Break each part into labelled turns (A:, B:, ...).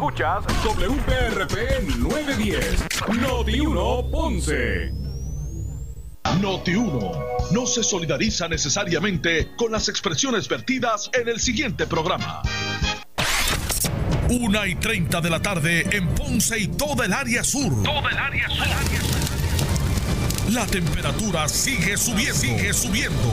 A: Escuchas WPRP 910, Noti 1 Ponce.
B: Noti 1 no se solidariza necesariamente con las expresiones vertidas en el siguiente programa. Una y 30 de la tarde en Ponce y toda el área sur. Toda el área sur. La temperatura sigue subiendo. Sigue subiendo.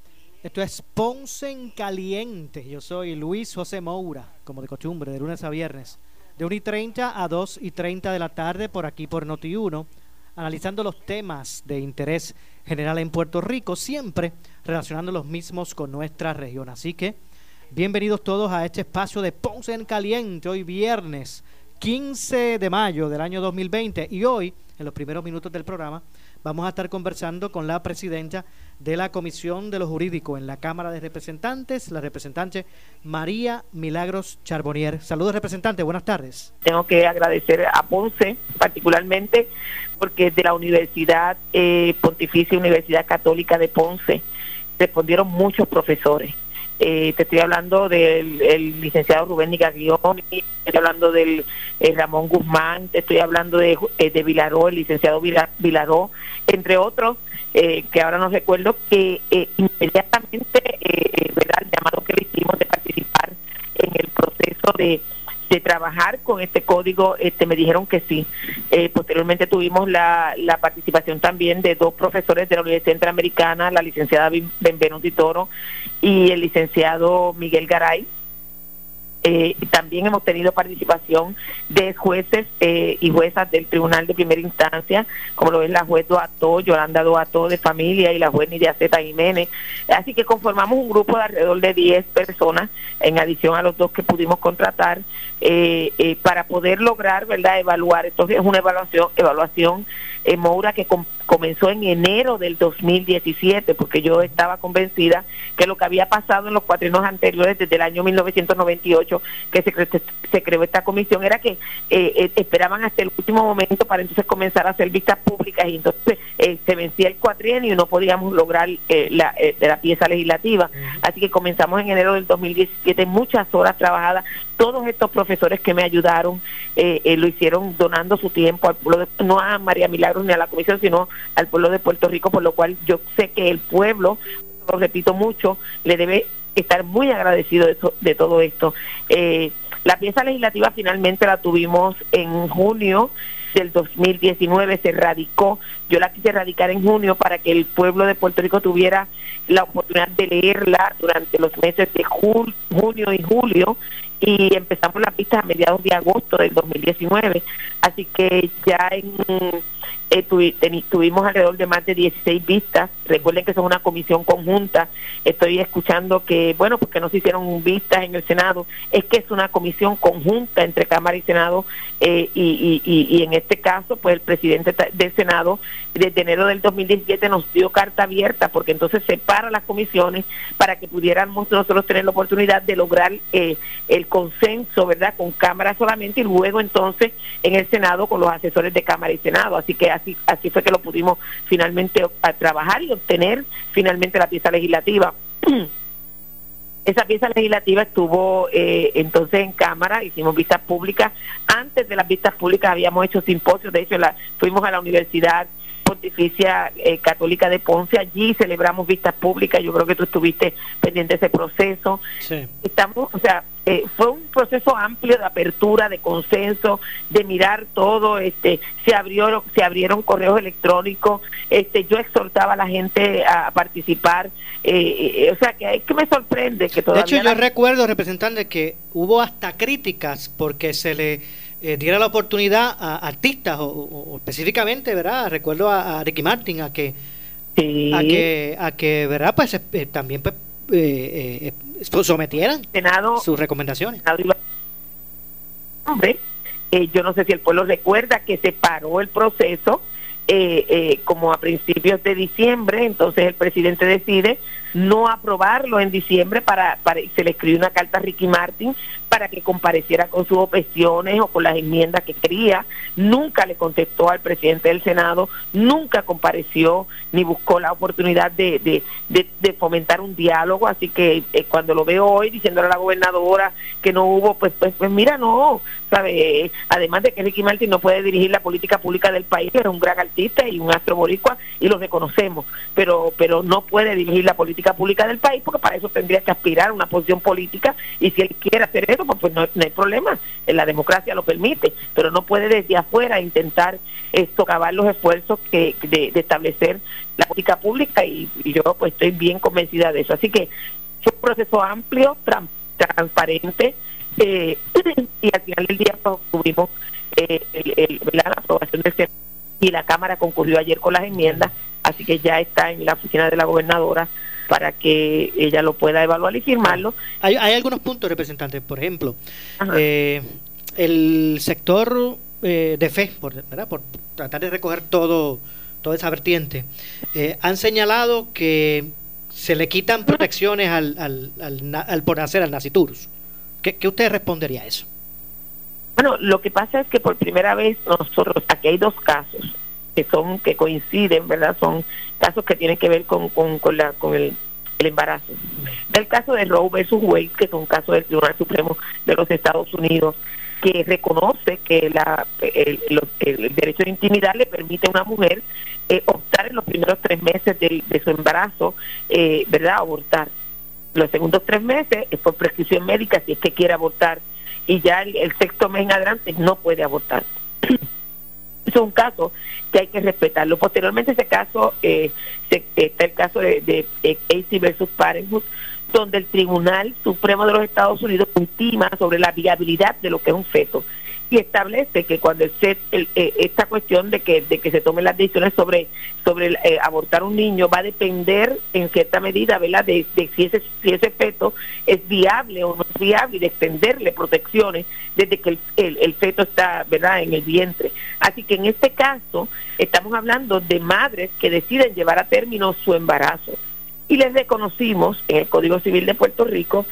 C: Esto es Ponce en Caliente. Yo soy Luis José Moura, como de costumbre, de lunes a viernes, de 1 y 30 a 2 y 30 de la tarde, por aquí por Noti1, analizando los temas de interés general en Puerto Rico, siempre relacionando los mismos con nuestra región. Así que, bienvenidos todos a este espacio de Ponce en Caliente, hoy viernes 15 de mayo del año 2020 y hoy, en los primeros minutos del programa, vamos a estar conversando con la presidenta de la Comisión de lo Jurídico en la Cámara de Representantes, la representante María Milagros Charbonier. Saludos, representante, buenas tardes.
D: Tengo que agradecer a Ponce particularmente porque de la Universidad eh, Pontificia Universidad Católica de Ponce respondieron muchos profesores. Eh, te estoy hablando del licenciado Rubén Nigaglioni, te estoy hablando del eh, Ramón Guzmán, te estoy hablando de, eh, de Vilaró, el licenciado Vilaró, entre otros, que ahora no recuerdo, que inmediatamente, ¿verdad? el llamado que le hicimos de participar en el proceso de de trabajar con este código, este, me dijeron que sí. Eh, posteriormente tuvimos la, la, participación también de dos profesores de la Universidad Interamericana, la licenciada Benvenuti Toro y el licenciado Miguel Garay, eh, también hemos tenido participación de jueces eh, y juezas del Tribunal de Primera Instancia, como lo es la juez Doato, Yolanda Doato de Familia y la juez Nidia Zeta Jiménez. Así que conformamos un grupo de alrededor de 10 personas, en adición a los dos que pudimos contratar, eh, para poder lograr, ¿verdad?, evaluar. Esto es una evaluación, evaluación Moura que comenzó en enero del 2017, porque yo estaba convencida que lo que había pasado en los cuatrinos anteriores, desde el año 1998, que se, se creó esta comisión, era que eh, eh, esperaban hasta el último momento para entonces comenzar a hacer vistas públicas y entonces eh, se vencía el cuatrienio y no podíamos lograr la, la pieza legislativa. Así que comenzamos en enero del 2017, muchas horas trabajadas, todos estos profesores que me ayudaron lo hicieron donando su tiempo al pueblo, no a María Milagros ni a la comisión, sino al pueblo de Puerto Rico, por lo cual yo sé que el pueblo, lo repito mucho, le debe estar muy agradecido de, de todo esto. Eh, la pieza legislativa finalmente la tuvimos en junio del 2019, se radicó, yo la quise radicar en junio para que el pueblo de Puerto Rico tuviera la oportunidad de leerla durante los meses de junio y julio y empezamos las vistas a mediados de agosto del 2019. Así que ya en, eh, tuvimos alrededor de más de 16 vistas. Recuerden que es una comisión conjunta. Estoy escuchando que, bueno, porque no se hicieron vistas en el Senado. Es que es una comisión conjunta entre Cámara y Senado. Eh, y, en este caso, pues el presidente del Senado, desde enero del 2017, nos dio carta abierta, porque entonces separa las comisiones para que pudiéramos nosotros tener la oportunidad de lograr eh, el consenso, ¿verdad?, con Cámara solamente y luego entonces en el Senado con los asesores de Cámara y Senado. Así que así, fue que lo pudimos finalmente trabajar y obtener finalmente la pieza legislativa. Esa pieza legislativa estuvo eh, entonces en Cámara, hicimos vistas públicas. Antes de las vistas públicas habíamos hecho simposios, de hecho la, fuimos a la Universidad Pontificia eh, Católica de Ponce, allí celebramos vistas públicas, yo creo que tú estuviste pendiente de ese proceso. Estamos, o sea, eh, fue un proceso amplio de apertura, de consenso, de mirar todo, este, se abrió, se abrieron correos electrónicos, este, yo exhortaba a la gente a participar, eh, o sea que es que me sorprende que todavía.
C: De hecho, yo recuerdo, representante, que hubo hasta críticas porque se le eh, diera la oportunidad a artistas o, específicamente, ¿verdad? Recuerdo a, Ricky Martin a que a que a que, ¿verdad? Pues eh, también pues, eh, sometieran sus recomendaciones.
D: Hombre, Eh, yo no sé si el pueblo recuerda que se paró el proceso eh, eh, como a principios de diciembre, entonces el presidente decide no aprobarlo en diciembre para, para se le escribió una carta a Ricky Martin para que compareciera con sus objeciones o con las enmiendas que quería. Nunca le contestó al presidente del Senado, nunca compareció ni buscó la oportunidad de, fomentar un diálogo. Así que eh, cuando lo veo hoy diciéndole a la gobernadora que no hubo, pues, pues, pues mira, no, ¿sabe? Además de que Ricky Martin no puede dirigir la política pública del país, es un gran artista y un astro boricua y lo reconocemos, pero, pero no puede dirigir la política pública del país porque para eso tendría que aspirar a una posición política y si él quiere hacer eso, pues, pues no, hay problema, la democracia lo permite, pero no puede desde afuera intentar esto, acabar los esfuerzos que, de, establecer la política pública y, yo pues estoy bien convencida de eso. Así que fue un proceso amplio, transparente eh, y al final del día pues, tuvimos eh, la aprobación del y la Cámara concurrió ayer con las enmiendas, así que ya está en la oficina de la gobernadora para que ella lo pueda evaluar y firmarlo.
C: Hay, hay algunos puntos, representantes, por ejemplo, eh, el sector eh, de fe, por, ¿verdad? por tratar de recoger todo toda esa vertiente, eh, han señalado que se le quitan protecciones al, al, al, por nacer al naciturus. ¿Qué, ¿Qué usted respondería a eso?
D: Bueno, lo que pasa es que por primera vez nosotros, aquí hay dos casos que son que coinciden, ¿verdad? Son casos que tienen que ver con, con, con con el, el embarazo. El caso de Roe versus Wade, que es un caso del Tribunal Supremo de los Estados Unidos, que reconoce que la, el, derecho de intimidad le permite a una mujer eh, optar en los primeros tres meses de, su embarazo, eh, ¿verdad?, abortar. Los segundos tres meses es por prescripción médica si es que quiere abortar y ya el, sexto mes en adelante no puede abortar. es un caso que hay que respetarlo. Posteriormente ese caso, eh, está el caso de, de, AC versus Parenthood, donde el Tribunal Supremo de los Estados Unidos ultima sobre la viabilidad de lo que es un feto y establece que cuando el, el, eh, esta cuestión de que de que se tomen las decisiones sobre sobre eh, abortar un niño va a depender en cierta medida ¿verdad? De, si ese si ese feto es viable o no es viable y de extenderle protecciones desde que el, el, feto está verdad en el vientre. Así que en este caso estamos hablando de madres que deciden llevar a término su embarazo. Y les reconocimos en el Código Civil de Puerto Rico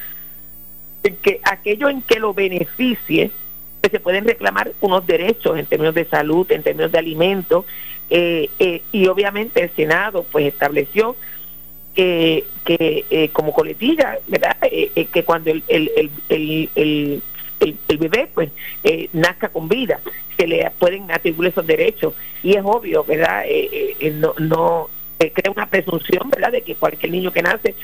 D: que aquello en que lo beneficie que se pueden reclamar unos derechos en términos de salud, en términos de alimentos, eh, eh, y obviamente el Senado pues estableció que, eh, como coletilla, ¿verdad? que cuando el, el, el, el, bebé pues nazca con vida, se le pueden atribuir esos derechos, y es obvio, ¿verdad? no, no crea una presunción, ¿verdad?, de que cualquier niño que nace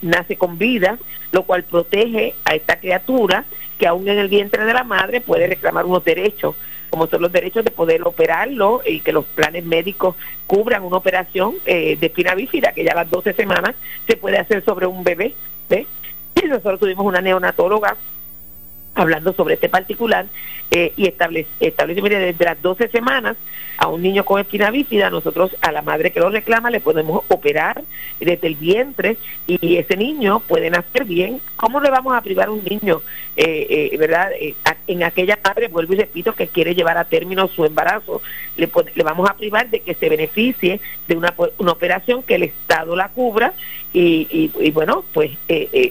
D: nace con vida, lo cual protege a esta criatura que aún en el vientre de la madre puede reclamar unos derechos, como son los derechos de poder operarlo y que los planes médicos cubran una operación eh, de espina bífida, que ya a las 12 semanas se puede hacer sobre un bebé. Y nosotros tuvimos una neonatóloga hablando sobre este particular eh, y establece, establece desde las 12 semanas a un niño con espina bífida, nosotros a la madre que lo reclama le podemos operar desde el vientre y ese niño puede nacer bien. ¿Cómo le vamos a privar a un niño, eh, eh, verdad? Eh, en aquella madre, vuelvo y repito, que quiere llevar a término su embarazo, le, le vamos a privar de que se beneficie de una, una operación que el Estado la cubra y, y, bueno, pues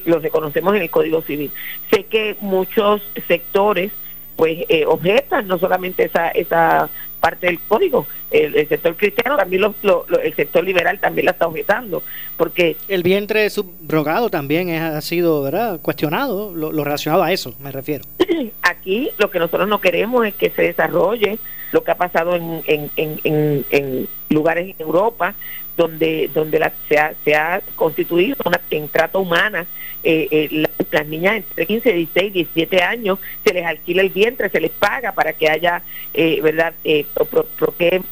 D: lo reconocemos en el Código Civil. Sé que muchos sectores pues objetan no solamente esa esa parte del código. El, sector cristiano también lo, el sector liberal también la está objetando porque
C: el vientre subrogado también ha sido verdad cuestionado lo, relacionado a eso me refiero
D: aquí lo que nosotros no queremos es que se desarrolle lo que ha pasado en, en, en, en lugares en Europa donde donde se, ha, se ha constituido una en trata humana eh, eh, las, niñas entre 15, 16, 17 años se les alquila el vientre, se les paga para que haya, eh, ¿verdad?, eh, pro,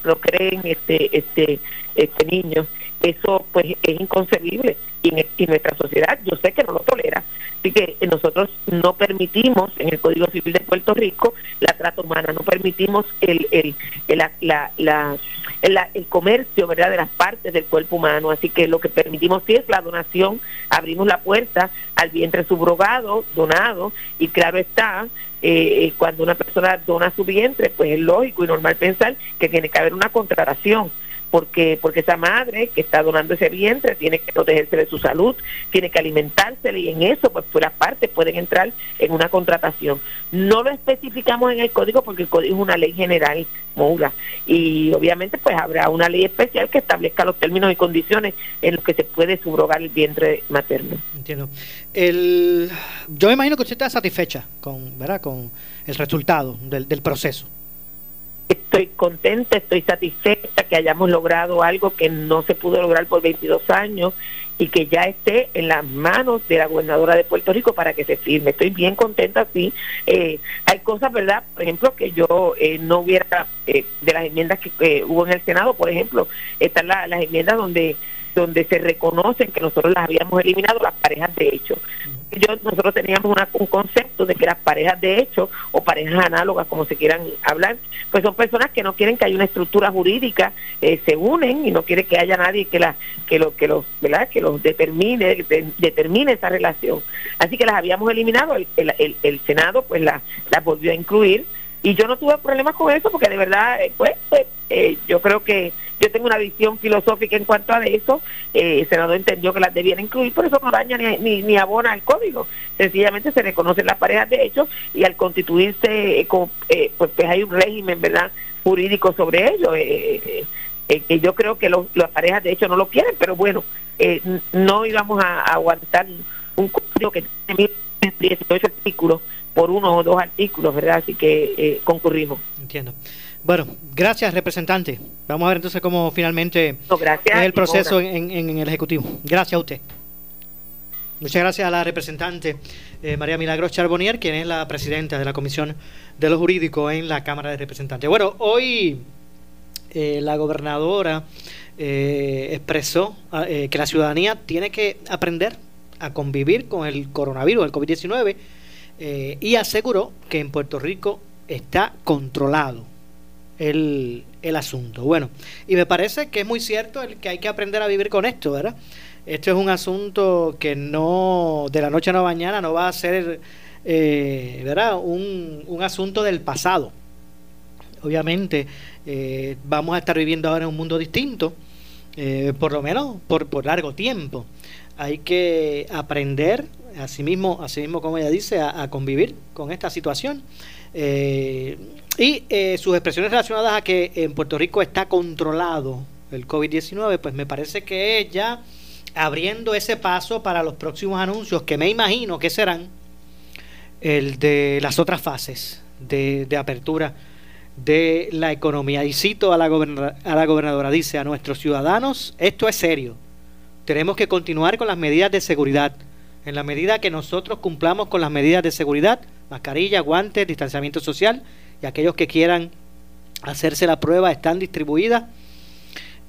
D: procreen, este, este, este niño. Eso pues es inconcebible y, nuestra sociedad yo sé que no lo tolera. Así que nosotros no permitimos en el Código Civil de Puerto Rico la trata humana, no permitimos el, el, la, la, el comercio verdad de las partes del cuerpo humano. Así que lo que permitimos sí es la donación, abrimos la puerta al vientre subrogado, donado, y claro está, eh, cuando una persona dona su vientre, pues es lógico y normal pensar que tiene que haber una contratación porque porque esa madre que está donando ese vientre tiene que protegerse de su salud, tiene que alimentarse y en eso pues las partes pueden entrar en una contratación. No lo especificamos en el código porque el código es una ley general, Moura, y obviamente pues habrá una ley especial que establezca los términos y condiciones en los que se puede subrogar el vientre materno.
C: Entiendo. El, yo me imagino que usted está satisfecha con, ¿verdad? con el resultado del, del proceso
D: estoy contenta, estoy satisfecha que hayamos logrado algo que no se pudo lograr por 22 años y que ya esté en las manos de la gobernadora de Puerto Rico para que se firme. Estoy bien contenta, sí. Eh, hay cosas, ¿verdad? Por ejemplo, que yo eh, no hubiera, eh, de las enmiendas que hubo en el Senado, por ejemplo, están las enmiendas donde donde se reconocen que nosotros las habíamos eliminado las parejas de hecho. Yo, nosotros teníamos un concepto de que las parejas de hecho o parejas análogas, como se quieran hablar, pues son personas que no quieren que haya una estructura jurídica, eh, se unen y no quiere que haya nadie que la que lo que los verdad que los determine determine esa relación. Así que las habíamos eliminado, el, el, el Senado pues las la volvió a incluir y yo no tuve problemas con eso porque de verdad eh, pues, pues eh, yo creo que yo tengo una visión filosófica en cuanto a eso eh, el senador entendió que las debían incluir por eso no daña ni, ni, abona el código. Sencillamente se reconocen las parejas de hecho y al constituirse pues, pues, hay un régimen verdad jurídico sobre ello que yo creo que las parejas de hecho no lo quieren pero bueno no íbamos a, a aguantar un código que tiene 18 artículos por uno o dos artículos, ¿verdad? Así que eh, concurrimos.
C: Entiendo. Bueno, gracias, representante. Vamos a ver entonces cómo finalmente es el proceso en, el Ejecutivo. Gracias a usted. Muchas gracias a la representante eh, María Milagros Charbonier, quien es la presidenta de la Comisión de lo Jurídico en la Cámara de Representantes. Bueno, hoy eh, la gobernadora expresó que la ciudadanía tiene que aprender a convivir con el coronavirus, el COVID-19, eh, y aseguró que en Puerto Rico está controlado el, el, asunto. Bueno, y me parece que es muy cierto el que hay que aprender a vivir con esto, ¿verdad? Esto es un asunto que no, de la noche a la mañana, no va a ser, eh, ¿verdad? Un, un, asunto del pasado. Obviamente, eh, vamos a estar viviendo ahora en un mundo distinto, por lo menos por, por largo tiempo. Hay que aprender asimismo, asimismo como ella dice, a, convivir con esta situación. Eh, y eh, sus expresiones relacionadas a que en Puerto Rico está controlado el COVID-19, pues me parece que es ya abriendo ese paso para los próximos anuncios, que me imagino que serán el de las otras fases de, apertura de la economía. Y cito a la, a la gobernadora, dice a nuestros ciudadanos, esto es serio, tenemos que continuar con las medidas de seguridad en la medida que nosotros cumplamos con las medidas de seguridad, mascarilla, guantes, distanciamiento social, y aquellos que quieran hacerse la prueba están distribuidas,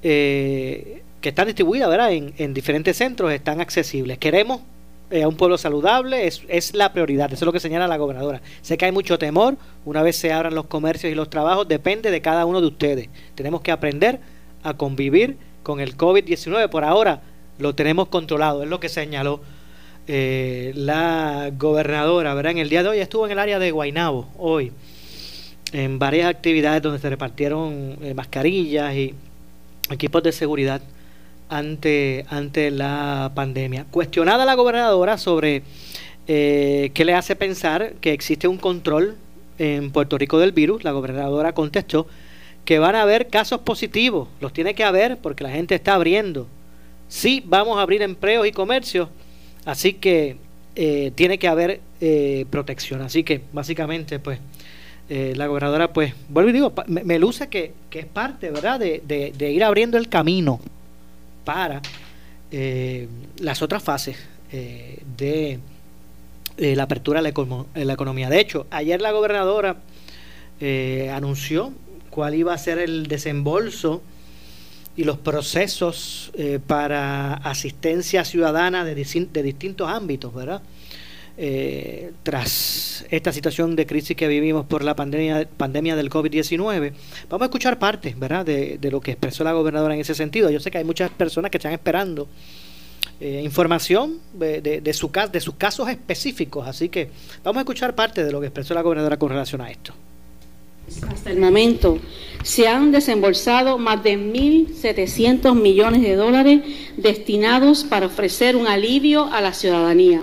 C: eh, que están distribuidas ¿verdad? En, diferentes centros, están accesibles. Queremos eh, a un pueblo saludable, es, es la prioridad, eso es lo que señala la gobernadora. Sé que hay mucho temor, una vez se abran los comercios y los trabajos, depende de cada uno de ustedes. Tenemos que aprender a convivir con el COVID-19. Por ahora lo tenemos controlado, es lo que señaló eh, la gobernadora, ¿verdad? En el día de hoy estuvo en el área de Guainabo, hoy, en varias actividades donde se repartieron eh, mascarillas y equipos de seguridad ante, ante la pandemia. Cuestionada la gobernadora sobre eh, qué le hace pensar que existe un control en Puerto Rico del virus, la gobernadora contestó que van a haber casos positivos, los tiene que haber porque la gente está abriendo. Sí, vamos a abrir empleos y comercios, Así que eh, tiene que haber eh, protección. Así que básicamente, pues, eh, la gobernadora, pues, vuelvo y digo, me, luce que, es parte, ¿verdad?, de, ir abriendo el camino para las otras fases de la apertura de la, economía. De hecho, ayer la gobernadora anunció cuál iba a ser el desembolso y los procesos eh, para asistencia ciudadana de, de distintos ámbitos, ¿verdad? Eh, tras esta situación de crisis que vivimos por la pandemia, pandemia del COVID-19. Vamos a escuchar parte ¿verdad? De, lo que expresó la gobernadora en ese sentido. Yo sé que hay muchas personas que están esperando eh, información de, de, su, de sus casos específicos, así que vamos a escuchar parte de lo que expresó la gobernadora con relación a esto.
E: Hasta el momento se han desembolsado más de 1.700 millones de dólares destinados para ofrecer un alivio a la ciudadanía.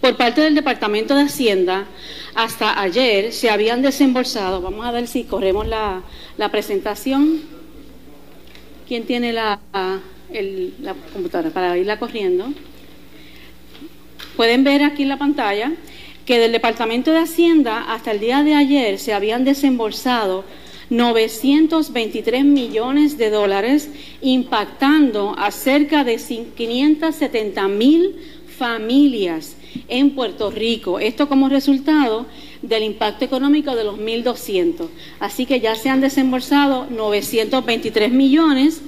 E: Por parte del Departamento de Hacienda, hasta ayer se habían desembolsado, vamos a ver si corremos la, presentación. ¿Quién tiene la, la computadora para irla corriendo? Pueden ver aquí en la pantalla que del Departamento de Hacienda hasta el día de ayer se habían desembolsado 923 millones de dólares, impactando a cerca de 570 mil familias en Puerto Rico. Esto como resultado del impacto económico de los 1.200. Así que ya se han desembolsado 923 millones.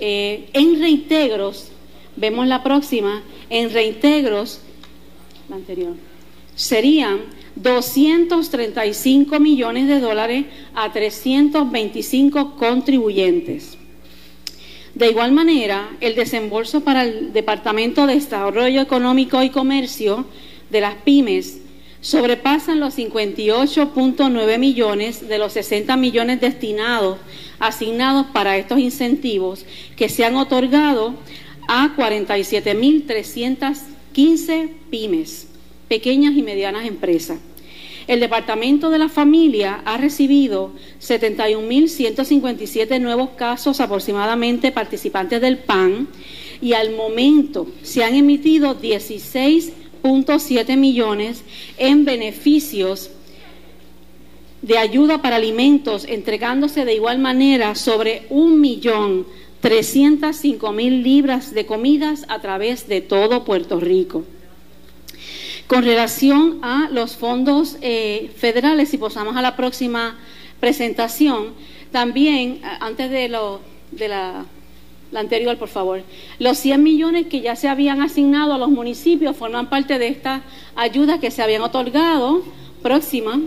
E: Eh, en reintegros, vemos la próxima, en reintegros, la anterior, serían 235 millones de dólares a 325 contribuyentes. De igual manera, el desembolso para el Departamento de Desarrollo Económico y Comercio de las pymes sobrepasan los 58.9 millones de los 60 millones destinados, asignados para estos incentivos que se han otorgado a 47.315 pymes, pequeñas y medianas empresas. El Departamento de la Familia ha recibido 71.157 nuevos casos aproximadamente participantes del PAN y al momento se han emitido 16.7 millones en beneficios de ayuda para alimentos, entregándose de igual manera sobre un millón mil libras de comidas a través de todo Puerto Rico. Con relación a los fondos eh, federales, si pasamos a la próxima presentación, también, antes de, lo, la, anterior, por favor, los 100 millones que ya se habían asignado a los municipios forman parte de esta ayuda que se habían otorgado. Próxima.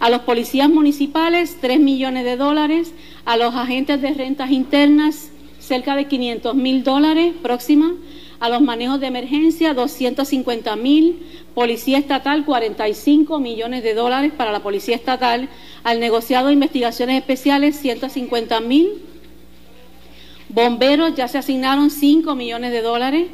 E: A los policías municipales, 3 millones de dólares. A los agentes de rentas internas, cerca de 500 mil dólares. Próxima a los manejos de emergencia 250 mil, Policía Estatal 45 millones de dólares para la Policía Estatal, al negociado de investigaciones especiales 150 mil, bomberos ya se asignaron 5 millones de dólares,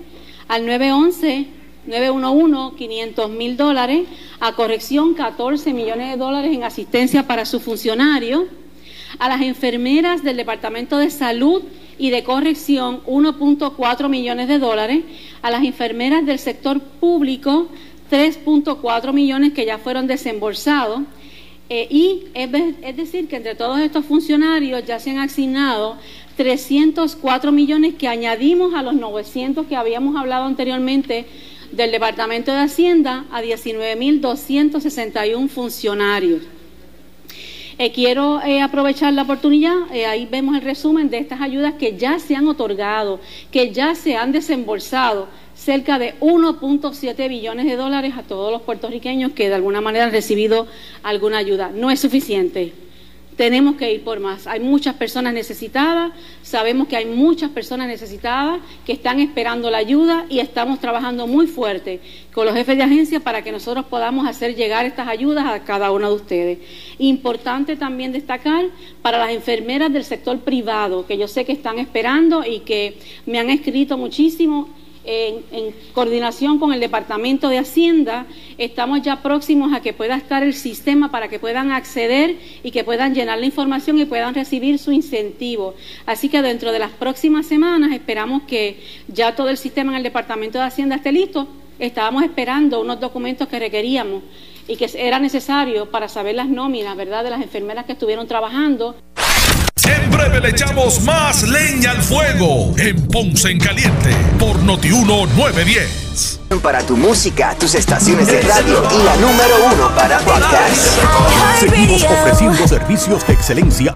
E: al 911 911, 500 mil dólares, a corrección 14 millones de dólares en asistencia para su funcionario, a las enfermeras del Departamento de Salud y de corrección 1.4 millones de dólares, a las enfermeras del sector público 3.4 millones que ya fueron desembolsados. Eh, y es, es, decir, que entre todos estos funcionarios ya se han asignado 304 millones que añadimos a los 900 que habíamos hablado anteriormente del Departamento de Hacienda a 19.261 funcionarios. Eh, quiero eh, aprovechar la oportunidad, eh, ahí vemos el resumen de estas ayudas que ya se han otorgado, que ya se han desembolsado cerca de 1.7 billones de dólares a todos los puertorriqueños que de alguna manera han recibido alguna ayuda. No es suficiente. Tenemos que ir por más. Hay muchas personas necesitadas, sabemos que hay muchas personas necesitadas que están esperando la ayuda y estamos trabajando muy fuerte con los jefes de agencia para que nosotros podamos hacer llegar estas ayudas a cada uno de ustedes. Importante también destacar para las enfermeras del sector privado, que yo sé que están esperando y que me han escrito muchísimo en, coordinación con el Departamento de Hacienda, estamos ya próximos a que pueda estar el sistema para que puedan acceder y que puedan llenar la información y puedan recibir su incentivo. Así que dentro de las próximas semanas esperamos que ya todo el sistema en el Departamento de Hacienda esté listo. Estábamos esperando unos documentos que requeríamos y que era necesario para saber las nóminas, ¿verdad?, de las enfermeras que estuvieron trabajando.
B: En breve le echamos más leña al fuego en Ponce en Caliente por Notiuno 910.
F: Para tu música, tus estaciones de radio y la número uno para podcast.
G: Seguimos ofreciendo servicios de excelencia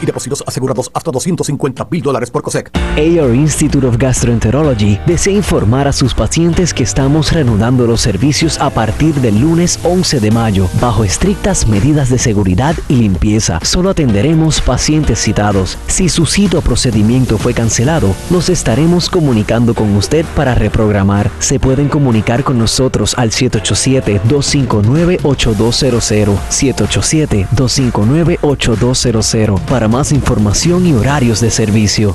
G: y depósitos asegurados hasta 250 mil dólares por COSEC.
H: AR Institute of Gastroenterology desea informar a sus pacientes que estamos reanudando los servicios a partir del lunes 11 de mayo, bajo estrictas medidas de seguridad y limpieza. Solo atenderemos pacientes citados. Si su cito o procedimiento fue cancelado, nos estaremos comunicando con usted para reprogramar. Se pueden comunicar con nosotros al 787-259-8200. 787-259-8200 para más información y horarios de servicio.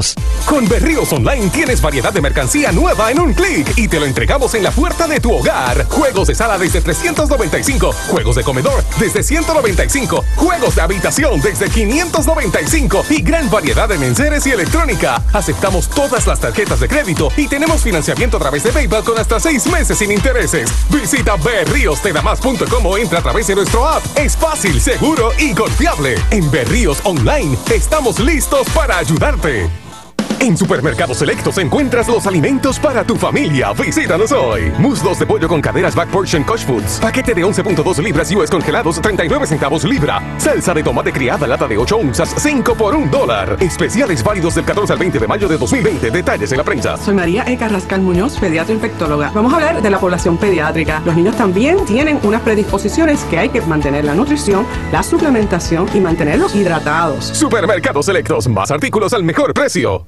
H: 787-642-2452.
I: Con Berríos Online tienes variedad de mercancía nueva en un clic y te lo entregamos en la puerta de tu hogar. Juegos de sala desde 395, juegos de comedor desde 195, juegos de habitación desde 595 y gran variedad de mensajes y electrónica. Aceptamos todas las tarjetas de crédito y tenemos financiamiento a través de PayPal con hasta seis meses sin intereses. Visita berriostedamas.com o entra a través de nuestro app. Es fácil, seguro y confiable. En Berríos Online estamos listos para ayudarte. En Supermercados Selectos encuentras los alimentos para tu familia. Visítanos hoy. Muslos de pollo con caderas Back Portion Coach Foods. Paquete de 11.2 libras US congelados, 39 centavos libra. Salsa de tomate criada lata de 8 onzas, 5 por 1 dólar. Especiales válidos del 14 al 20 de mayo de 2020. Detalles en la prensa.
J: Soy María E. Carrascal Muñoz, pediatra infectóloga. Vamos a hablar de la población pediátrica. Los niños también tienen unas predisposiciones que hay que mantener la nutrición, la suplementación y mantenerlos hidratados.
I: Supermercados Selectos. Más artículos al mejor precio.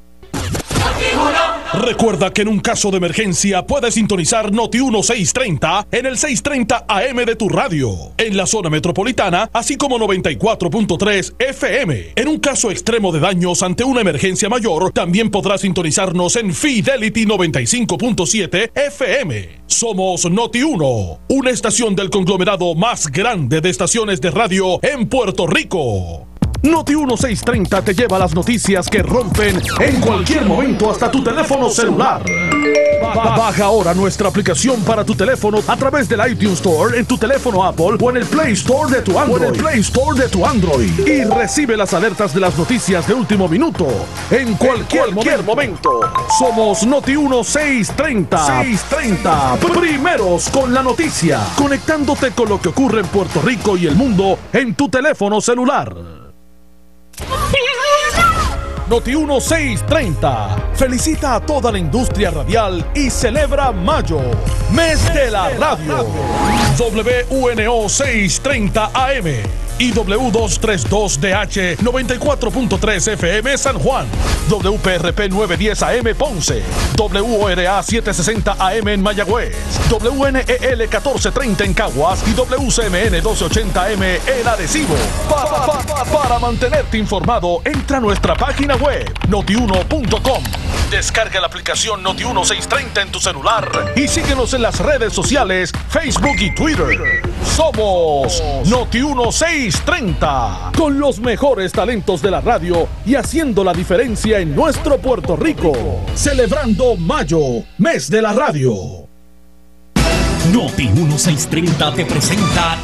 B: Recuerda que en un caso de emergencia puedes sintonizar Noti 1630 en el 630 AM de tu radio, en la zona metropolitana, así como 94.3 FM. En un caso extremo de daños ante una emergencia mayor, también podrás sintonizarnos en Fidelity 95.7 FM. Somos Noti 1, una estación del conglomerado más grande de estaciones de radio en Puerto Rico. Noti 1630 te lleva las noticias que rompen en cualquier momento hasta tu teléfono celular. Baja ahora nuestra aplicación para tu teléfono a través del iTunes Store en tu teléfono Apple o en el Play Store de tu Android. En el Play Store de tu Android y recibe las alertas de las noticias de último minuto en cualquier, momento. Somos Noti 1630. 630. Primeros con la noticia, conectándote con lo que ocurre en Puerto Rico y el mundo en tu teléfono celular. Noti 1630 felicita a toda la industria radial y celebra Mayo, mes de la radio. WNO 630 AM y W232DH 94.3 FM San Juan, WPRP 910 AM Ponce, WORA 760 AM en Mayagüez, WNEL 1430 en Caguas y WCMN 1280M en Adhesivo. Pa, pa, pa, para mantenerte informado, entra a nuestra página web notiuno.com. Descarga la aplicación Noti1630 en tu celular y síguenos en las redes sociales, Facebook y Twitter. Somos Noti1630. 630, con los mejores talentos de la radio y haciendo la diferencia en nuestro Puerto Rico, celebrando Mayo, mes de la radio.
K: Noti 1630 te presenta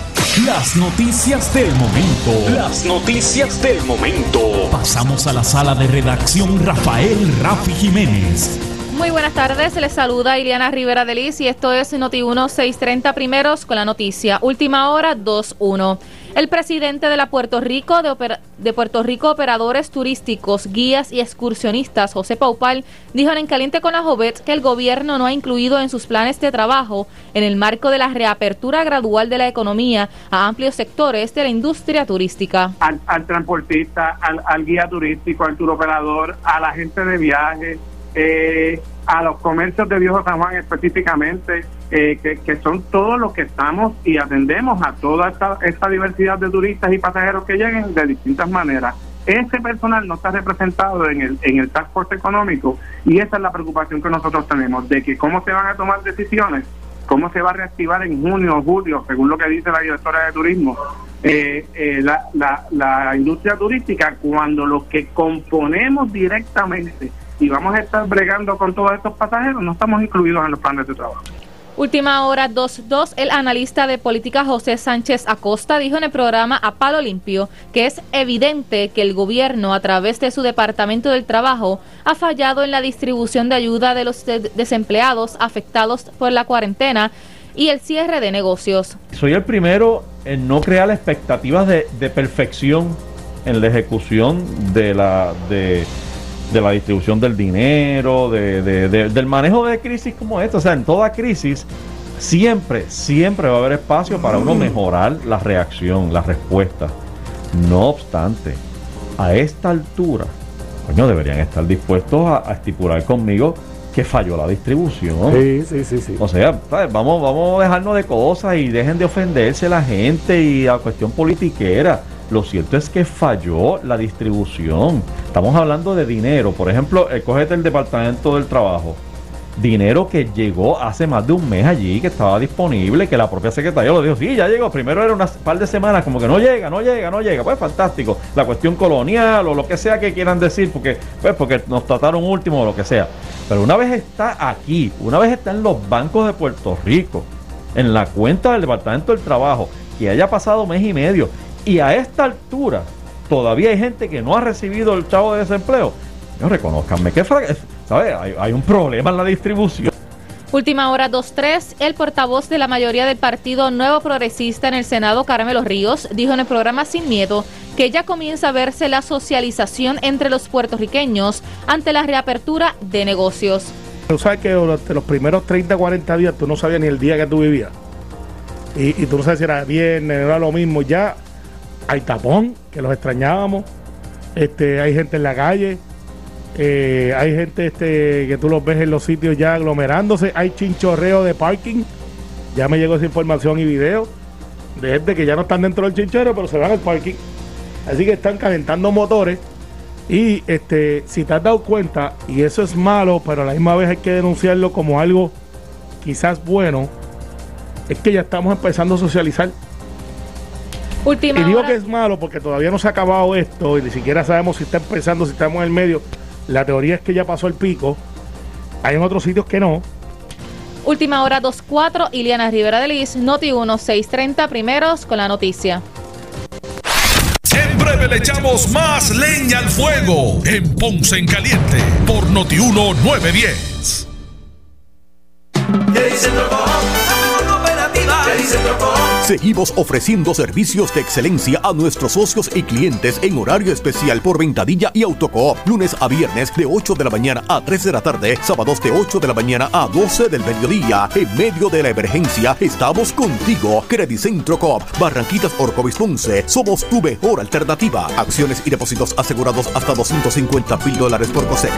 K: las noticias del momento. Las noticias del momento. Pasamos a la sala de redacción Rafael Rafi Jiménez.
L: Muy buenas tardes, les saluda Iliana Rivera de Liz y esto es Noti 1630 Primeros con la noticia. Última hora 2-1. El presidente de la Puerto Rico de, de, Puerto Rico Operadores Turísticos, Guías y Excursionistas, José Paupal, dijo en Caliente con la Jovet que el gobierno no ha incluido en sus planes de trabajo, en el marco de la reapertura gradual de la economía, a amplios sectores de la industria turística.
M: Al, transportista, al, guía turístico, al turoperador, a la gente de viaje, eh, a los comercios de Viejo San Juan específicamente, eh, que, son todos los que estamos y atendemos a toda esta, esta diversidad de turistas y pasajeros que lleguen de distintas maneras. Ese personal no está representado en el, en el Task Force económico y esa es la preocupación que nosotros tenemos, de que cómo se van a tomar decisiones, cómo se va a reactivar en junio o julio, según lo que dice la directora de turismo, eh, eh, la, la, la industria turística, cuando los que componemos directamente y vamos a estar bregando con todos estos pasajeros, no estamos incluidos en los planes de trabajo.
L: Última hora 2.2, el analista de política José Sánchez Acosta dijo en el programa A Palo Limpio que es evidente que el gobierno a través de su Departamento del Trabajo ha fallado en la distribución de ayuda de los desempleados afectados por la cuarentena y el cierre de negocios.
N: Soy el primero en no crear expectativas de, de perfección en la ejecución de la... De, de la distribución del dinero, de, del manejo de crisis como esta. O sea, en toda crisis siempre, siempre va a haber espacio para uno mejorar la reacción, la respuesta. No obstante, a esta altura, coño, deberían estar dispuestos a, estipular conmigo que falló la distribución.
O: Sí, sí, sí, sí.
N: O sea, vamos, vamos a dejarnos de cosas y dejen de ofenderse la gente y a cuestión politiquera. Lo cierto es que falló la distribución. Estamos hablando de dinero. Por ejemplo, eh, cógete el Departamento del Trabajo. Dinero que llegó hace más de un mes allí, que estaba disponible, que la propia secretaria lo dijo, sí, ya llegó. Primero era unas par de semanas, como que no llega, no llega, no llega. Pues fantástico. La cuestión colonial o lo que sea que quieran decir, porque, pues, porque nos trataron último o lo que sea. Pero una vez está aquí, una vez está en los bancos de Puerto Rico, en la cuenta del Departamento del Trabajo, que haya pasado mes y medio y a esta altura todavía hay gente que no ha recibido el chavo de desempleo. No reconozcanme que ¿sabe? Hay, hay un problema en la distribución.
L: Última hora 2-3. El portavoz de la mayoría del Partido Nuevo Progresista en el Senado, Carmelo Ríos, dijo en el programa Sin Miedo que ya comienza a verse la socialización entre los puertorriqueños ante la reapertura de negocios.
O: Tú sabes que durante los primeros 30, 40 días tú no sabías ni el día que tú vivías. Y, y tú no sabes si era viernes, era lo mismo. Ya hay tapón, que los extrañábamos, este, hay gente en la calle, eh, hay gente este, que tú los ves en los sitios ya aglomerándose, hay chinchorreo de parking, ya me llegó esa información y video de gente que ya no están dentro del chinchorreo, pero se van al parking, así que están calentando motores. Y este, si te has dado cuenta, y eso es malo, pero a la misma vez hay que denunciarlo como algo quizás bueno, es que ya estamos empezando a socializar y digo que es malo porque todavía no se ha acabado esto y ni siquiera sabemos si está empezando, si estamos en el medio. La teoría es que ya pasó el pico. Hay en otros sitios que no.
L: Última hora 2.4, Iliana Rivera de Liz, Noti 1, 6.30, primeros con la noticia.
B: En breve le echamos más leña al fuego en Ponce en Caliente por Noti 1, 910.
G: Seguimos ofreciendo servicios de excelencia a nuestros socios y clientes en horario especial por Ventadilla y Autocoop, lunes a viernes de 8 de la mañana a 3 de la tarde, sábados de 8 de la mañana a 12 del mediodía. En medio de la emergencia, estamos contigo. Centro Coop, Barranquitas Orcovis Ponce, somos tu mejor alternativa. Acciones y depósitos asegurados hasta 250 mil dólares por cosecha.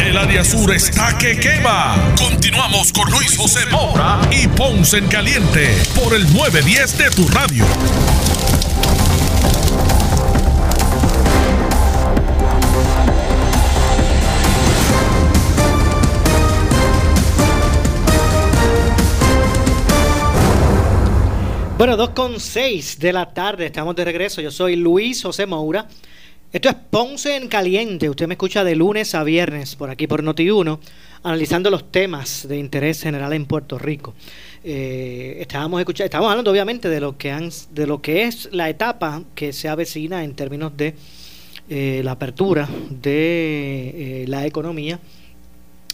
B: El área sur está que quema. Continuamos con Luis José Moura y Ponce en Caliente por el 910 de tu radio.
C: Bueno, 2.6 de la tarde, estamos de regreso. Yo soy Luis José Moura. Esto es Ponce en Caliente. Usted me escucha de lunes a viernes por aquí por Noti1, analizando los temas de interés general en Puerto Rico. Eh, estábamos escuchando, estábamos hablando obviamente de lo que han, de lo que es la etapa que se avecina en términos de eh, la apertura de eh, la economía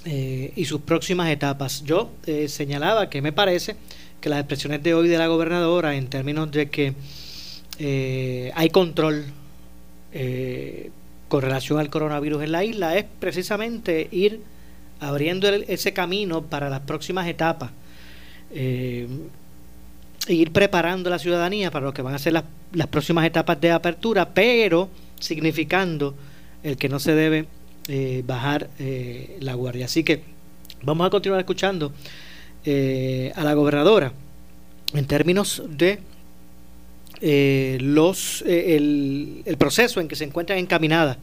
C: y sus próximas etapas. Yo señalaba que me parece que las expresiones de hoy de la gobernadora en términos de que hay control eh, con relación al coronavirus en la isla es precisamente ir abriendo ese camino para las próximas etapas, e ir preparando la ciudadanía para lo que van a ser las, próximas etapas de apertura, pero significando el que no se debe eh, bajar la guardia. Así que vamos a continuar escuchando a la gobernadora en términos de eh, los, eh, el, el, proceso en que se encuentran encaminadas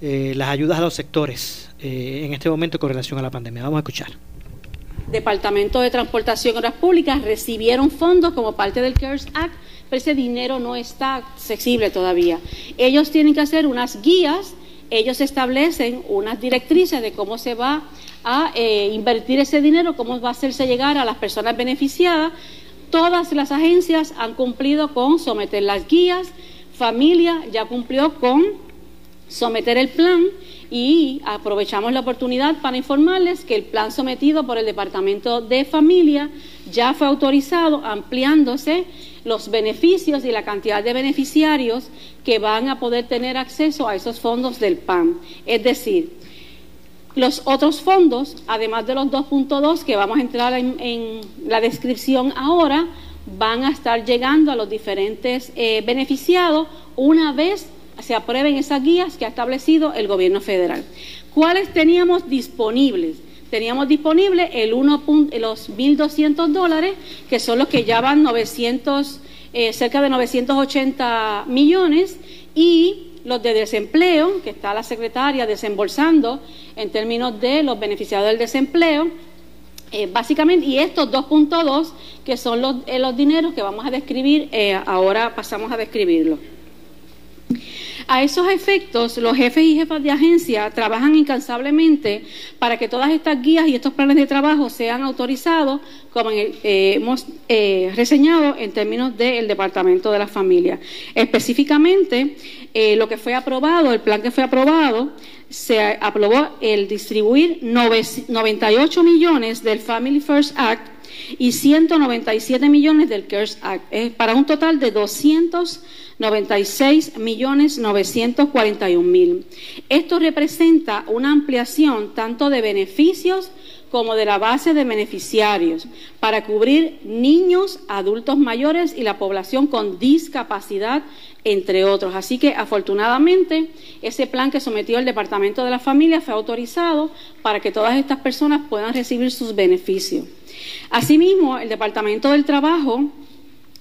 C: eh, las ayudas a los sectores en este momento con relación a la pandemia. Vamos a escuchar.
E: Departamento de Transportación y Obras Públicas recibieron fondos como parte del CARES Act, pero ese dinero no está accesible todavía. Ellos tienen que hacer unas guías, ellos establecen unas directrices de cómo se va a invertir ese dinero, cómo va a hacerse llegar a las personas beneficiadas, Todas las agencias han cumplido con someter las guías, familia ya cumplió con someter el plan y aprovechamos la oportunidad para informarles que el plan sometido por el Departamento de Familia ya fue autorizado, ampliándose los beneficios y la cantidad de beneficiarios que van a poder tener acceso a esos fondos del PAN. Es decir, los otros fondos, además de los 2.2 que vamos a entrar en, la descripción ahora, van a estar llegando a los diferentes eh, beneficiados una vez se aprueben esas guías que ha establecido el gobierno federal. ¿Cuáles teníamos disponibles? Teníamos disponibles el 1. los 1.200 dólares, que son los que ya van 900, eh, cerca de 980 millones, y los de desempleo, que está la secretaria desembolsando en términos de los beneficiados del desempleo, eh, básicamente, y estos 2.2, que son los, eh, los, dineros que vamos a describir, eh, ahora pasamos a describirlo. A esos efectos, los jefes y jefas de agencia trabajan incansablemente para que todas estas guías y estos planes de trabajo sean autorizados, como hemos reseñado en términos del Departamento de la Familia. Específicamente, lo que fue aprobado, el plan que fue aprobado, se aprobó el distribuir 98 millones del Family First Act y 197 millones del CARES Act, para un total de 296 millones 941 mil. Esto representa una ampliación tanto de beneficios como de la base de beneficiarios para cubrir niños, adultos mayores y la población con discapacidad entre otros. Así que afortunadamente ese plan que sometió el Departamento de la Familia fue autorizado para que todas estas personas puedan recibir sus beneficios. Asimismo, el Departamento del Trabajo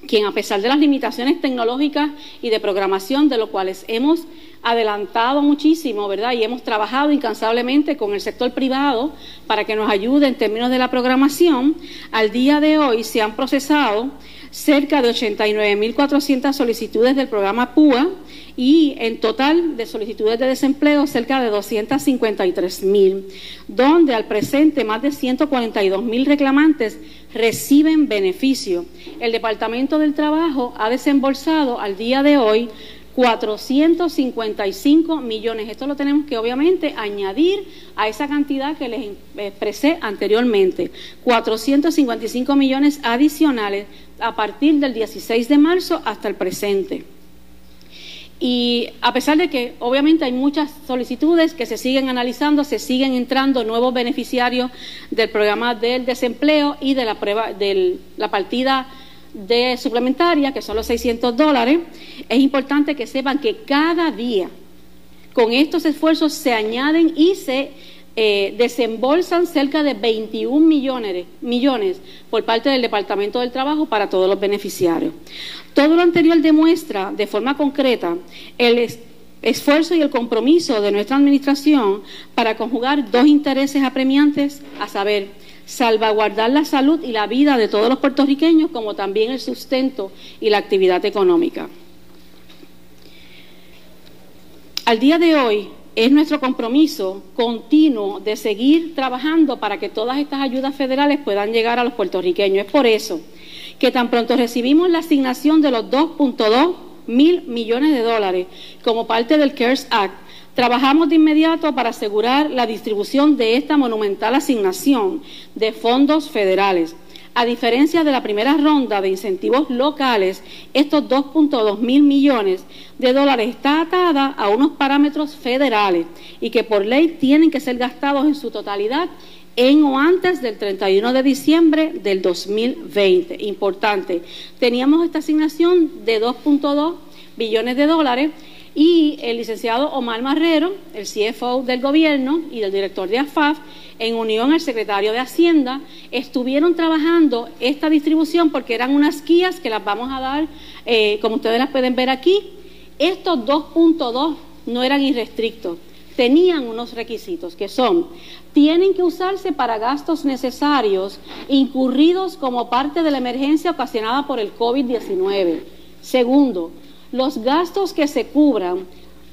E: quien a pesar de las limitaciones tecnológicas y de programación, de lo cuales hemos adelantado muchísimo, ¿verdad? Y hemos trabajado incansablemente con el sector privado para que nos ayude en términos de la programación, al día de hoy se han procesado cerca de 89.400 solicitudes del programa PUA y en total de solicitudes de desempleo cerca de 253.000, donde al presente más de 142.000 reclamantes reciben beneficio. El Departamento del Trabajo ha desembolsado al día de hoy 455 millones. Esto lo tenemos que obviamente añadir a esa cantidad que les expresé anteriormente. 455 millones adicionales a partir del 16 de marzo hasta el presente. Y a pesar de que obviamente hay muchas solicitudes que se siguen analizando, se siguen entrando nuevos beneficiarios del programa del desempleo y de la prueba de la partida de suplementaria, que son los 600 dólares, es importante que sepan que cada día con estos esfuerzos se añaden y se eh, desembolsan cerca de 21 millones, millones por parte del Departamento del Trabajo para todos los beneficiarios. Todo lo anterior demuestra de forma concreta el esfuerzo y el compromiso de nuestra Administración para conjugar dos intereses apremiantes, a saber, salvaguardar la salud y la vida de todos los puertorriqueños, como también el sustento y la actividad económica. Al día de hoy es nuestro compromiso continuo de seguir trabajando para que todas estas ayudas federales puedan llegar a los puertorriqueños. Es por eso que tan pronto recibimos la asignación de los 2.2 mil millones de dólares como parte del CARES Act, Trabajamos de inmediato para asegurar la distribución de esta monumental asignación de fondos federales. A diferencia de la primera ronda de incentivos locales, estos 2.2 mil millones de dólares está atada a unos parámetros federales y que por ley tienen que ser gastados en su totalidad en o antes del 31 de diciembre del 2020. Importante, teníamos esta asignación de 2.2 billones de dólares y el licenciado Omar Marrero, el CFO del gobierno y el director de AFAF, en unión al secretario de Hacienda, estuvieron trabajando esta distribución porque eran unas guías que las vamos a dar, eh, como ustedes las pueden ver aquí. Estos 2.2 no eran irrestrictos, tenían unos requisitos que son, tienen que usarse para gastos necesarios incurridos como parte de la emergencia ocasionada por el COVID-19. Segundo, los gastos que se cubran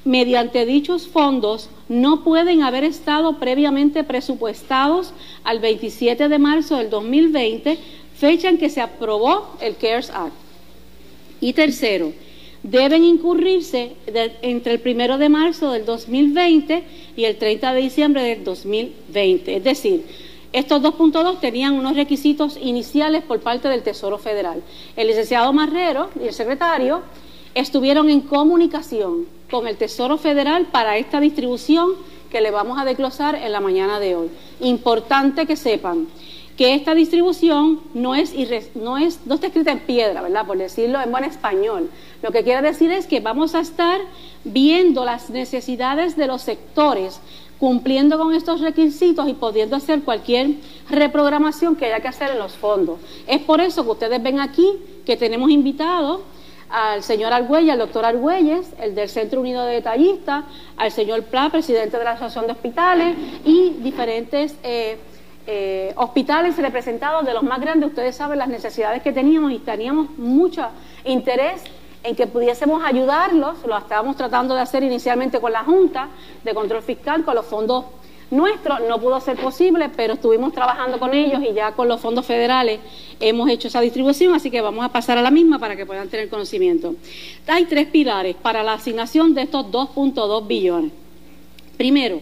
E: mediante dichos fondos no pueden haber estado previamente presupuestados al 27 de marzo del 2020, fecha en que se aprobó el CARES Act. Y tercero, deben incurrirse entre el 1 de marzo del 2020 y el 30 de diciembre del 2020. Es decir, estos 2.2 tenían unos requisitos iniciales por parte del Tesoro Federal. El licenciado Marrero y el secretario estuvieron en comunicación con el Tesoro Federal para esta distribución que le vamos a desglosar en la mañana de hoy. Importante que sepan que esta distribución no es, no es no está escrita en piedra, ¿verdad? Por decirlo en buen español. Lo que quiere decir es que vamos a estar viendo las necesidades de los sectores cumpliendo con estos requisitos y pudiendo hacer cualquier reprogramación que haya que hacer en los fondos. Es por eso que ustedes ven aquí que tenemos invitados al señor Argüelles, al doctor Argüelles, el del Centro Unido de Detallistas, al señor Pla, presidente de la Asociación de Hospitales y diferentes eh, eh, hospitales representados de los más grandes. Ustedes saben las necesidades que teníamos y teníamos mucho interés en que pudiésemos ayudarlos. Lo estábamos tratando de hacer inicialmente con la Junta de Control Fiscal, con los fondos nuestro no pudo ser posible, pero estuvimos trabajando con ellos y ya con los fondos federales hemos hecho esa distribución, así que vamos a pasar a la misma para que puedan tener conocimiento. Hay tres pilares para la asignación de estos 2.2 billones. Primero,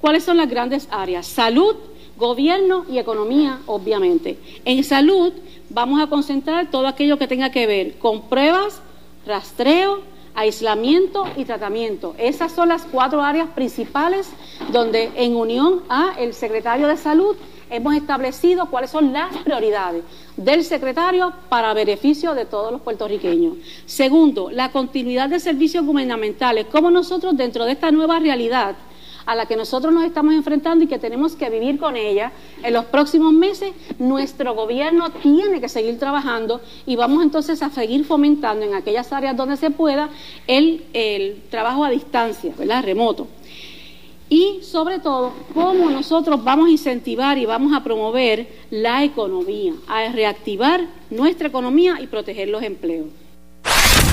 E: ¿cuáles son las grandes áreas? Salud, gobierno y economía, obviamente. En salud vamos a concentrar todo aquello que tenga que ver con pruebas, rastreo, aislamiento y tratamiento. Esas son las cuatro áreas principales donde en unión a el secretario de salud hemos establecido cuáles son las prioridades del secretario para beneficio de todos los puertorriqueños. Segundo, la continuidad de servicios gubernamentales, cómo nosotros dentro de esta nueva realidad a la que nosotros nos estamos enfrentando y que tenemos que vivir con ella en los próximos meses, nuestro gobierno tiene que seguir trabajando y vamos entonces a seguir fomentando en aquellas áreas donde se pueda el, el trabajo a distancia, ¿verdad? Remoto. Y sobre todo, cómo nosotros vamos a incentivar y vamos a promover la economía, a reactivar nuestra economía y proteger los empleos.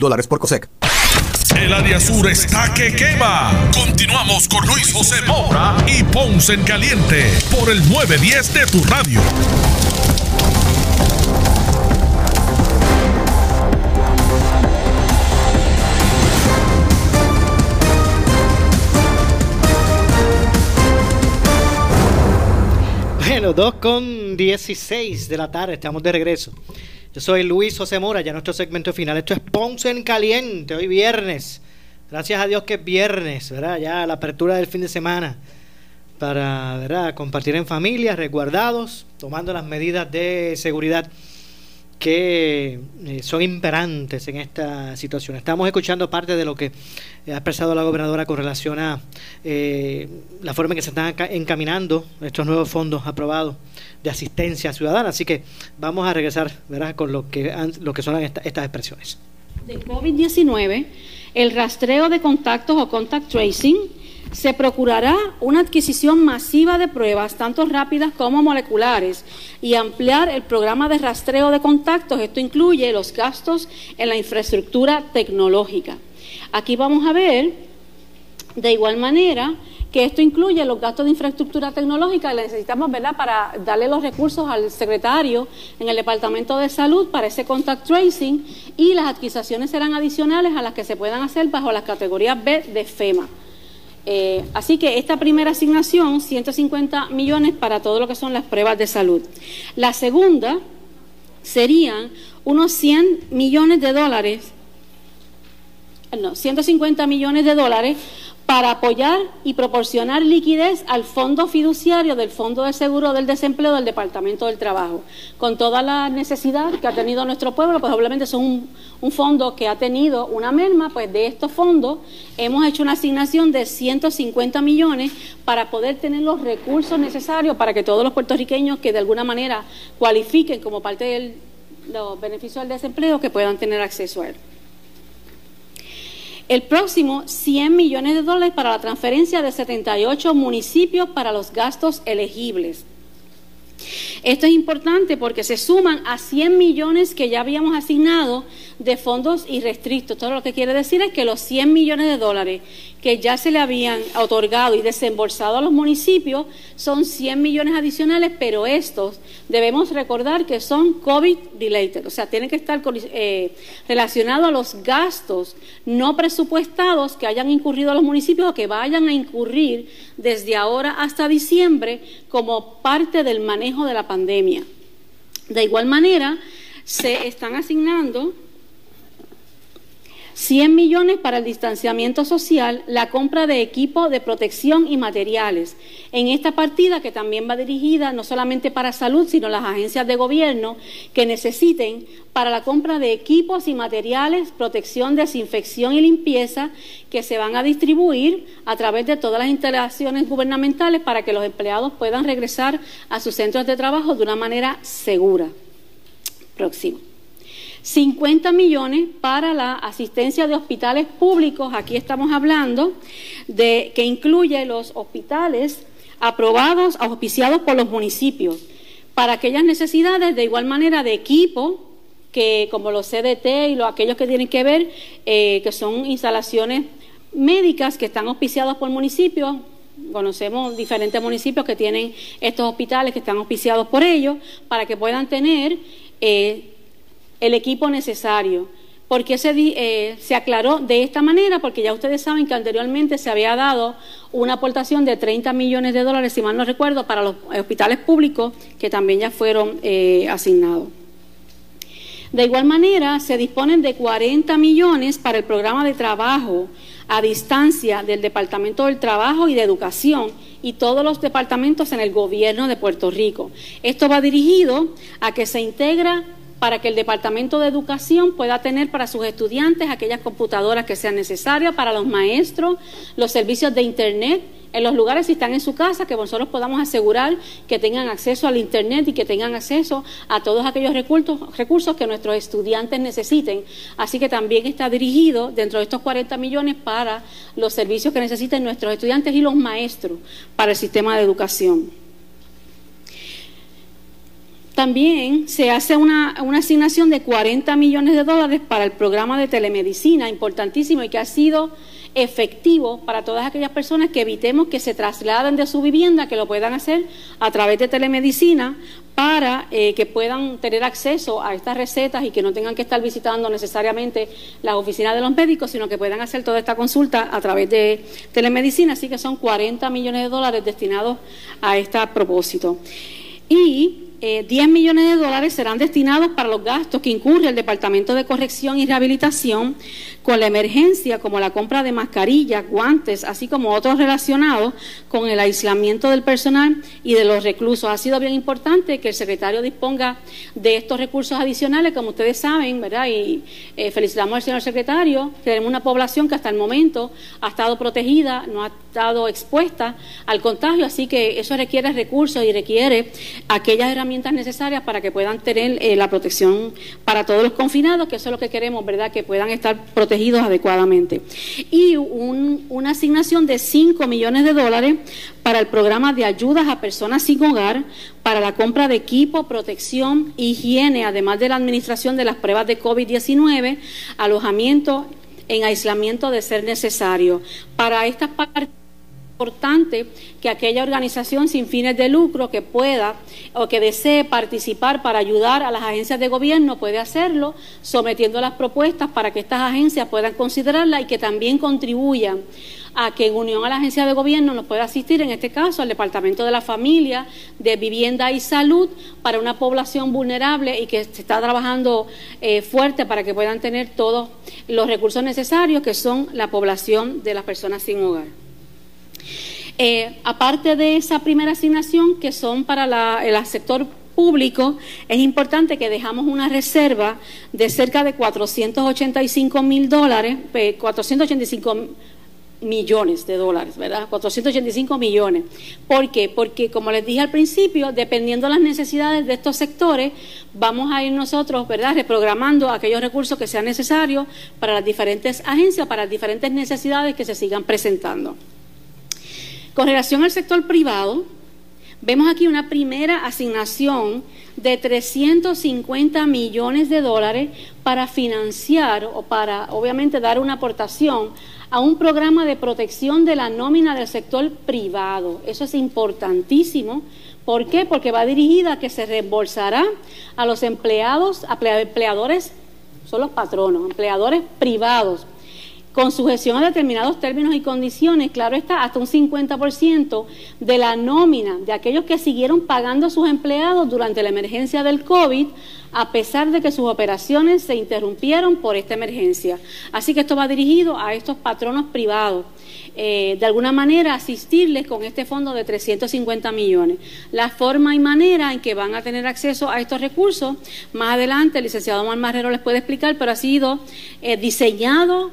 G: dólares por COSEC.
B: El área sur está que quema. Continuamos con Luis José Moura y Ponce en Caliente por el 910 de tu radio.
C: Bueno, 2 con 16 de la tarde, estamos de regreso. Yo soy Luis José Mora, ya nuestro segmento final. Esto es Ponce en Caliente, hoy viernes. Gracias a Dios que es viernes, ¿verdad? Ya la apertura del fin de semana para, ¿verdad? Compartir en familia, resguardados, tomando las medidas de seguridad que eh, son imperantes en esta situación. Estamos escuchando parte de lo que ha expresado la gobernadora con relación a eh, la forma en que se están encaminando estos nuevos fondos aprobados de asistencia ciudadana. Así que vamos a regresar ¿verdad? con lo que, han- lo que son esta- estas expresiones.
E: de COVID-19, el rastreo de contactos o contact tracing, se procurará una adquisición masiva de pruebas, tanto rápidas como moleculares, y ampliar el programa de rastreo de contactos. Esto incluye los gastos en la infraestructura tecnológica. Aquí vamos a ver, de igual manera, que esto incluye los gastos de infraestructura tecnológica, le necesitamos, ¿verdad?, para darle los recursos al secretario en el Departamento de Salud para ese contact tracing y las adquisiciones serán adicionales a las que se puedan hacer bajo las categorías B de FEMA. Eh, así que esta primera asignación, 150 millones para todo lo que son las pruebas de salud. La segunda serían unos 100 millones de dólares no, 150 millones de dólares para apoyar y proporcionar liquidez al fondo fiduciario del Fondo de Seguro del Desempleo del Departamento del Trabajo. Con toda la necesidad que ha tenido nuestro pueblo, pues obviamente son un, fondo que ha tenido una merma, pues de estos fondos hemos hecho una asignación de 150 millones para poder tener los recursos necesarios para que todos los puertorriqueños que de alguna manera cualifiquen como parte de los beneficios del desempleo, que puedan tener acceso a él. El próximo, 100 millones de dólares para la transferencia de 78 municipios para los gastos elegibles. Esto es importante porque se suman a 100 millones que ya habíamos asignado de fondos irrestrictos. Todo lo que quiere decir es que los 100 millones de dólares que ya se le habían otorgado y desembolsado a los municipios son 100 millones adicionales, pero estos debemos recordar que son COVID-related, o sea, tienen que estar eh, relacionados a los gastos no presupuestados que hayan incurrido los municipios o que vayan a incurrir desde ahora hasta diciembre como parte del manejo de la pandemia. De igual manera, se están asignando 100 millones para el distanciamiento social, la compra de equipo de protección y materiales. En esta partida, que también va dirigida no solamente para salud, sino las agencias de gobierno que necesiten para la compra de equipos y materiales, protección, desinfección y limpieza, que se van a distribuir a través de todas las instalaciones gubernamentales para que los empleados puedan regresar a sus centros de trabajo de una manera segura. Próximo. 50 millones para la asistencia de hospitales públicos. Aquí estamos hablando de que incluye los hospitales aprobados, auspiciados por los municipios, para aquellas necesidades de igual manera de equipo, que como los CDT y los, aquellos que tienen que ver, eh, que son instalaciones médicas que están auspiciados por municipios. Conocemos diferentes municipios que tienen estos hospitales que están auspiciados por ellos, para que puedan tener eh, el equipo necesario. ¿Por qué se, eh, se aclaró de esta manera? Porque ya ustedes saben que anteriormente se había dado una aportación de 30 millones de dólares, si mal no recuerdo, para los hospitales públicos que también ya fueron eh, asignados. De igual manera, se disponen de 40 millones para el programa de trabajo a distancia del Departamento del Trabajo y de Educación y todos los departamentos en el gobierno de Puerto Rico. Esto va dirigido a que se integra para que el Departamento de Educación pueda tener para sus estudiantes aquellas computadoras que sean necesarias, para los maestros, los servicios de Internet, en los lugares si están en su casa, que nosotros podamos asegurar que tengan acceso al Internet y que tengan acceso a todos aquellos recursos, que nuestros estudiantes necesiten. Así que también está dirigido dentro de estos 40 millones para los servicios que necesiten nuestros estudiantes y los maestros para el sistema de educación. También se hace una, asignación de 40 millones de dólares para el programa de telemedicina, importantísimo y que ha sido efectivo para todas aquellas personas que evitemos que se trasladen de su vivienda, que lo puedan hacer a través de telemedicina para eh, que puedan tener acceso a estas recetas y que no tengan que estar visitando necesariamente las oficinas de los médicos, sino que puedan hacer toda esta consulta a través de telemedicina. Así que son 40 millones de dólares destinados a este propósito. Y eh, 10 millones de dólares serán destinados para los gastos que incurre el Departamento de Corrección y Rehabilitación con la emergencia, como la compra de mascarillas, guantes, así como otros relacionados con el aislamiento del personal y de los reclusos. Ha sido bien importante que el secretario disponga de estos recursos adicionales, como ustedes saben, ¿verdad? Y eh, felicitamos al señor secretario, tenemos una población que hasta el momento ha estado protegida, no ha estado expuesta al contagio, así que eso requiere recursos y requiere aquellas herramientas necesarias para que puedan tener eh, la protección para todos los confinados, que eso es lo que queremos, ¿verdad? Que puedan estar protegidos adecuadamente. Y un, una asignación de 5 millones de dólares para el programa de ayudas a personas sin hogar, para la compra de equipo, protección, higiene, además de la administración de las pruebas de COVID-19, alojamiento en aislamiento de ser necesario. Para estas partes importante que aquella organización sin fines de lucro que pueda o que desee participar para ayudar a las agencias de gobierno puede hacerlo, sometiendo las propuestas para que estas agencias puedan considerarla y que también contribuyan a que en unión a la agencia de gobierno nos pueda asistir, en este caso, al Departamento de la Familia, de Vivienda y Salud, para una población vulnerable y que se está trabajando eh, fuerte para que puedan tener todos los recursos necesarios, que son la población de las personas sin hogar. Eh, aparte de esa primera asignación, que son para el sector público, es importante que dejamos una reserva de cerca de 485 mil dólares, eh, 485 millones de dólares, ¿verdad? 485 millones. ¿Por qué? Porque, como les dije al principio, dependiendo de las necesidades de estos sectores, vamos a ir nosotros, ¿verdad?, reprogramando aquellos recursos que sean necesarios para las diferentes agencias, para las diferentes necesidades que se sigan presentando. Con relación al sector privado, vemos aquí una primera asignación de 350 millones de dólares para financiar o para, obviamente, dar una aportación a un programa de protección de la nómina del sector privado. Eso es importantísimo. ¿Por qué? Porque va dirigida a que se reembolsará a los empleados, a empleadores, son los patronos, empleadores privados con sujeción a determinados términos y condiciones, claro está, hasta un 50% de la nómina de aquellos que siguieron pagando a sus empleados durante la emergencia del COVID, a pesar de que sus operaciones se interrumpieron por esta emergencia. Así que esto va dirigido a estos patronos privados. Eh, de alguna manera asistirles con este fondo de 350 millones. La forma y manera en que van a tener acceso a estos recursos, más adelante el licenciado Juan Marrero les puede explicar, pero ha sido eh, diseñado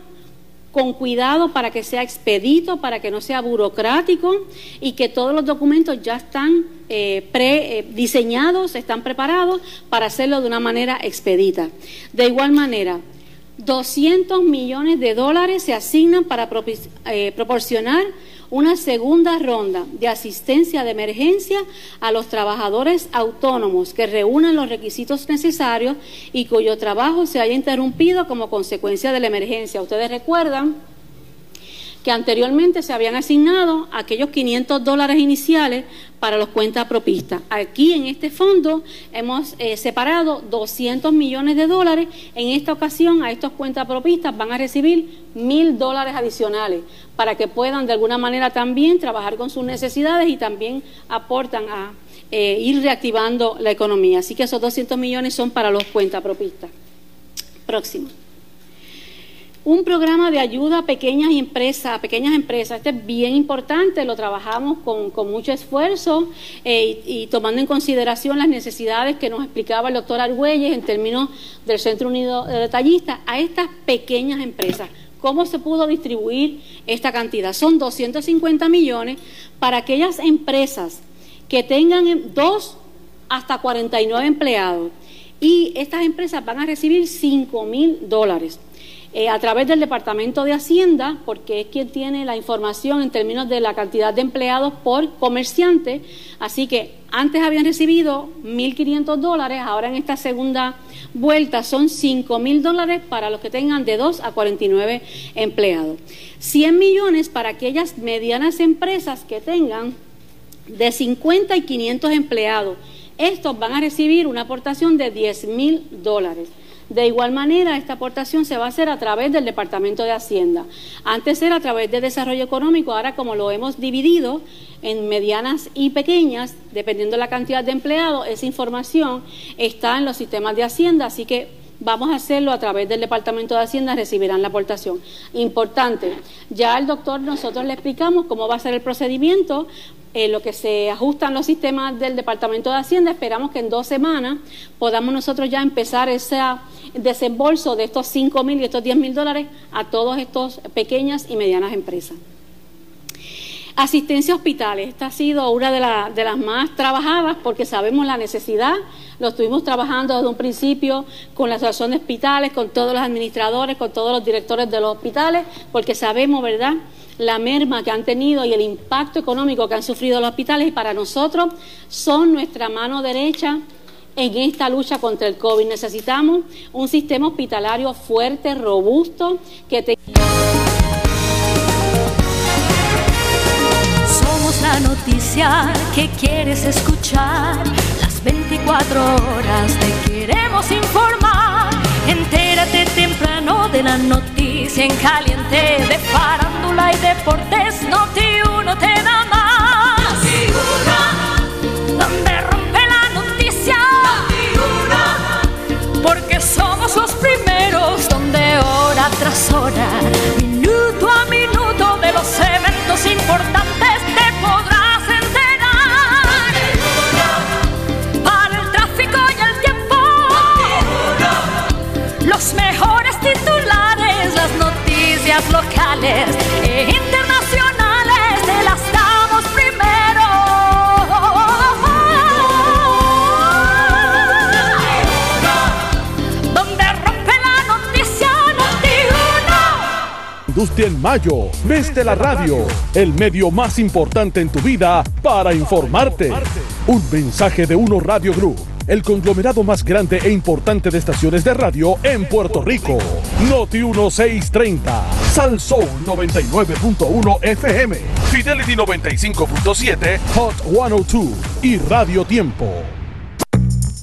E: con cuidado para que sea expedito, para que no sea burocrático y que todos los documentos ya están eh, pre, eh, diseñados, están preparados para hacerlo de una manera expedita. De igual manera, 200 millones de dólares se asignan para eh, proporcionar una segunda ronda de asistencia de emergencia a los trabajadores autónomos que reúnan los requisitos necesarios y cuyo trabajo se haya interrumpido como consecuencia de la emergencia. Ustedes recuerdan que anteriormente se habían asignado aquellos 500 dólares iniciales para los cuentapropistas. Aquí en este fondo hemos eh, separado 200 millones de dólares. En esta ocasión a estos cuentapropistas van a recibir mil dólares adicionales para que puedan de alguna manera también trabajar con sus necesidades y también aportan a eh, ir reactivando la economía. Así que esos 200 millones son para los cuentapropistas. Próximo un programa de ayuda a pequeñas empresas, a pequeñas empresas. Este es bien importante, lo trabajamos con, mucho esfuerzo eh, y, tomando en consideración las necesidades que nos explicaba el doctor Argüelles en términos del Centro Unido de Detallistas a estas pequeñas empresas. ¿Cómo se pudo distribuir esta cantidad? Son 250 millones para aquellas empresas que tengan dos hasta 49 empleados y estas empresas van a recibir 5 mil dólares. Eh, a través del Departamento de Hacienda, porque es quien tiene la información en términos de la cantidad de empleados por comerciante. Así que antes habían recibido 1.500 dólares, ahora en esta segunda vuelta son 5.000 dólares para los que tengan de 2 a 49 empleados. 100 millones para aquellas medianas empresas que tengan de 50 y 500 empleados. Estos van a recibir una aportación de 10 mil dólares. De igual manera, esta aportación se va a hacer a través del Departamento de Hacienda. Antes era a través de Desarrollo Económico, ahora como lo hemos dividido en medianas y pequeñas, dependiendo de la cantidad de empleados, esa información está en los sistemas de Hacienda, así que vamos a hacerlo a través del Departamento de Hacienda, recibirán la aportación. Importante, ya al doctor nosotros le explicamos cómo va a ser el procedimiento, en lo que se ajustan los sistemas del Departamento de Hacienda, esperamos que en dos semanas podamos nosotros ya empezar ese desembolso de estos 5 mil y estos 10 mil dólares a todas estas pequeñas y medianas empresas. Asistencia a hospitales, esta ha sido una de, de, las más trabajadas porque sabemos la necesidad, lo estuvimos trabajando desde un principio con la asociación de hospitales, con todos los administradores, con todos los directores de los hospitales, porque sabemos, ¿verdad?, la merma que han tenido y el impacto económico que han sufrido los hospitales y para nosotros son nuestra mano derecha en esta lucha contra el COVID. Necesitamos un sistema hospitalario fuerte, robusto, que tenga...
P: Somos la noticia que quieres escuchar. Las 24 horas te queremos informar. Temprano de la noticia en caliente de farándula y deportes. Noti
G: en Mayo, mes la radio, el medio más importante en tu vida para informarte. Un mensaje de Uno Radio Group, el conglomerado más grande e importante de estaciones de radio en Puerto Rico. Noti 1630, Sal Soul 99.1 FM, Fidelity 95.7, Hot 102 y Radio Tiempo.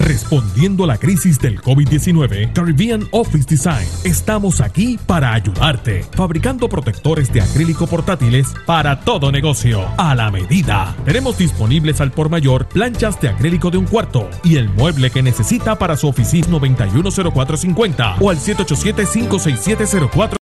B: Respondiendo a la crisis del COVID-19, Caribbean Office Design estamos aquí para ayudarte, fabricando protectores de acrílico portátiles para todo negocio, a la medida. Tenemos disponibles al por mayor planchas de acrílico de un cuarto y el mueble que necesita para su oficina 910450 o al 787 567